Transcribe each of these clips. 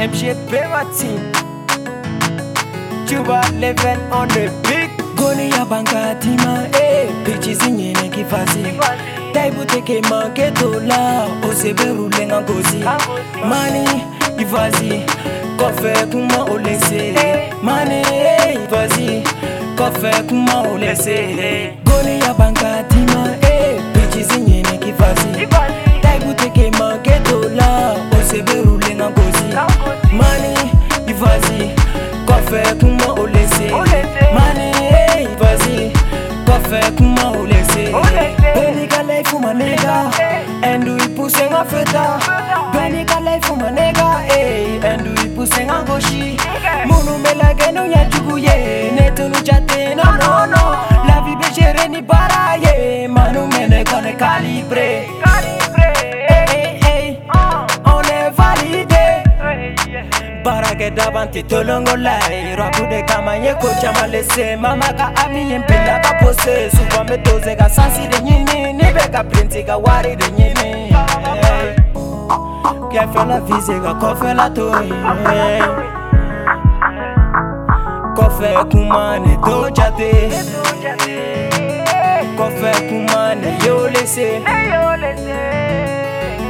MGP my team. Juba living on the big. Goni ya banka tima, eh. Bitches in yene kifasi. Taibu teke manke tola, osebe rulenga ngozi. Mani, ivazi, kofe kuma olese. Mani, ivazi, kofe kuma olese. Eh. Goni ya banka tima, eh. पे नहीं पारा ये मानू मैंने कौन काली ब्रे baarakɛ dabanti tolongola ye rabude kama ye ko caman lese. Mama ka ami ye npinda ka pose suban be toze ka sansi de ɲini ni bɛ ka printi ka wari de ɲini kɛfɛla vise ka kɔfɛla to ye kɔfɛ kuma ne to jate laissé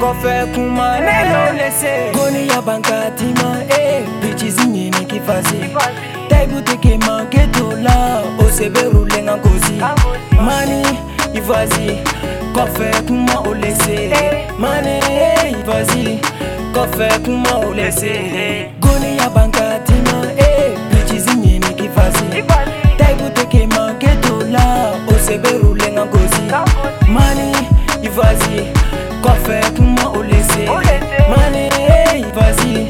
kofe kuma neyo laissé goni ya bankatima e eh, bichizi nyini kifasi. Taibutekema ketola oseberulenga kosi mani ivazi kofe kuma olese mani eh, ivazi kofe kuma olese hey. na ngozi mani ivazi kɔfɛ kuma o mani ivazi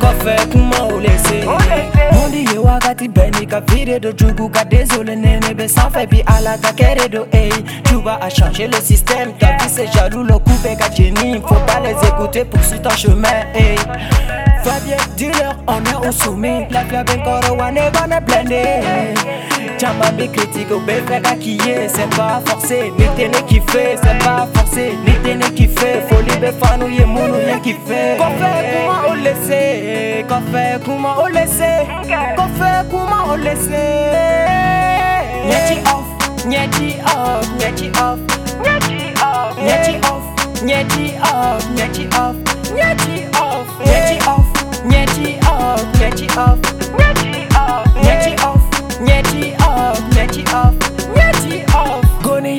kɔfɛ kuma o lese ye wagati bɛɛ ni ka vire do jugu ka nene bi ala ka do tu vas changer le système ta vie c'est jaloux le coup bɛ ka faut pas les écouter poursuit ton chemin ei Fabier, dis-leur, on est au sommet. La fleur encore, on est. Chamba mi critique au bébé kiye C'est pas forcé ni tene kiffe C'est pas forcé ni tene kiffe Folie be fanu ye munu ye kiffe Kofe kuma o laisse Kofe kuma o laisse Kofe kuma o laisse Nyeti off Nyeti off Nyeti off. Nyeti off Nyeti off Nyeti off Nyeti off. Nyeti off Nyeti off Nyeti off Nyeti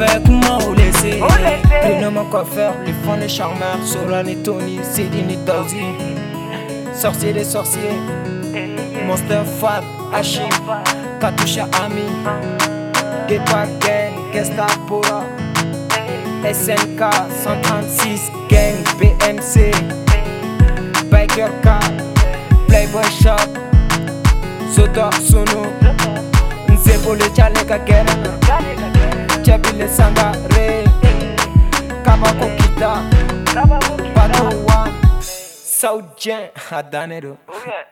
fait comment au laisser. Prénom en coiffeur, les fans des charmeurs. Solan et Tony, Céline et Tauzi Sorcier des sorciers. Monster Fab, Hachim Katusha Ami. Get Back Gang, Gestapo SNK 136 Gang, BMC Biker Car Playboy Shop. Sodor Sono Nzebo le Tchaleka kuja vile sangare. Kama kukita batuwa oh yeah.